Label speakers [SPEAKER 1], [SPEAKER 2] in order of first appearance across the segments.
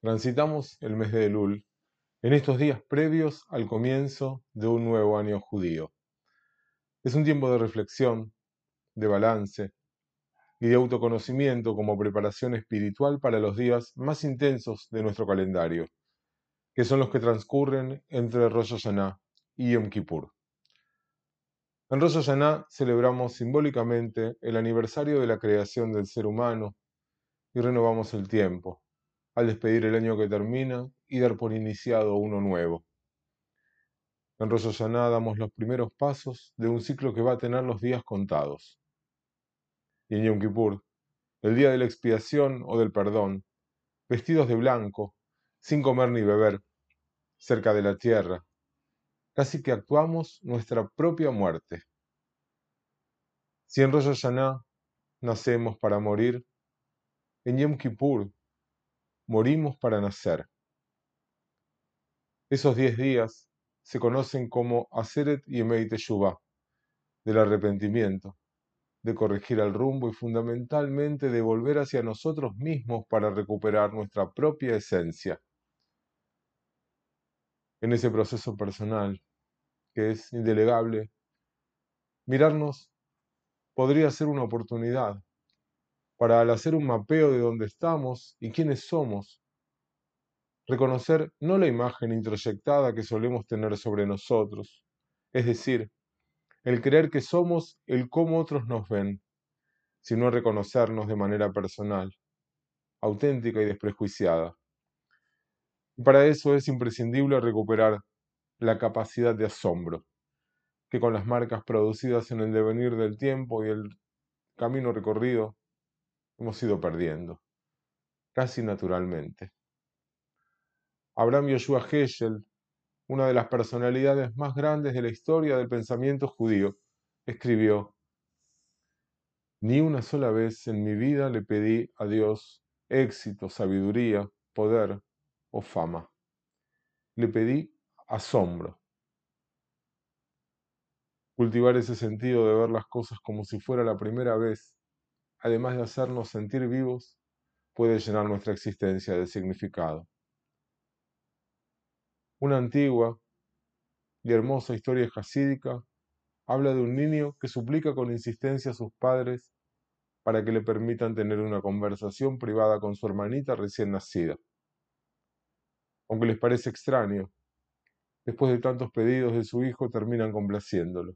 [SPEAKER 1] Transitamos el mes de Elul en estos días previos al comienzo de un nuevo año judío. Es un tiempo de reflexión, de balance y de autoconocimiento como preparación espiritual para los días más intensos de nuestro calendario, que son los que transcurren entre Rosh Hashanah y Yom Kippur. En Rosh Hashanah celebramos simbólicamente el aniversario de la creación del ser humano y renovamos el tiempo, al despedir el año que termina y dar por iniciado uno nuevo. En Rosh damos los primeros pasos de un ciclo que va a tener los días contados. Y en Yom Kippur, el día de la expiación o del perdón, vestidos de blanco, sin comer ni beber, cerca de la tierra, casi que actuamos nuestra propia muerte. Si en Rosh nacemos para morir, en Yom Kippur morimos para nacer. Esos diez días se conocen como Aseret Yemei Teshuvah, del arrepentimiento, de corregir el rumbo y fundamentalmente de volver hacia nosotros mismos para recuperar nuestra propia esencia. En ese proceso personal, que es indelegable, mirarnos podría ser una oportunidad para al hacer un mapeo de dónde estamos y quiénes somos, reconocer no la imagen introyectada que solemos tener sobre nosotros, es decir, el creer que somos el cómo otros nos ven, sino reconocernos de manera personal, auténtica y desprejuiciada. Y para eso es imprescindible recuperar la capacidad de asombro, que con las marcas producidas en el devenir del tiempo y el camino recorrido hemos ido perdiendo, casi naturalmente. Abraham Yoshua Heschel, una de las personalidades más grandes de la historia del pensamiento judío, escribió, Ni una sola vez en mi vida le pedí a Dios éxito, sabiduría, poder o fama. Le pedí asombro. Cultivar ese sentido de ver las cosas como si fuera la primera vez, además de hacernos sentir vivos, puede llenar nuestra existencia de significado. Una antigua y hermosa historia jasídica habla de un niño que suplica con insistencia a sus padres para que le permitan tener una conversación privada con su hermanita recién nacida. Aunque les parece extraño, después de tantos pedidos de su hijo, terminan complaciéndolo.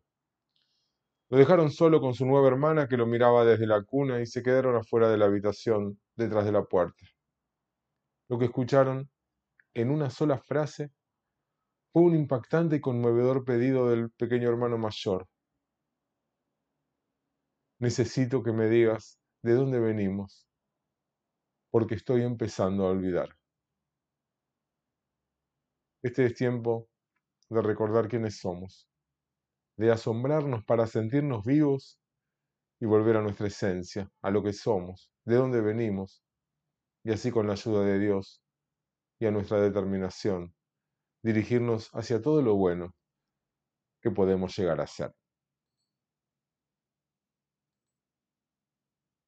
[SPEAKER 1] Lo dejaron solo con su nueva hermana que lo miraba desde la cuna y se quedaron afuera de la habitación, detrás de la puerta. Lo que escucharon en una sola frase fue un impactante y conmovedor pedido del pequeño hermano mayor. Necesito que me digas de dónde venimos, porque estoy empezando a olvidar. Este es tiempo de recordar quiénes somos, de asombrarnos para sentirnos vivos y volver a nuestra esencia, a lo que somos, de dónde venimos, y así con la ayuda de Dios y a nuestra determinación, dirigirnos hacia todo lo bueno que podemos llegar a ser.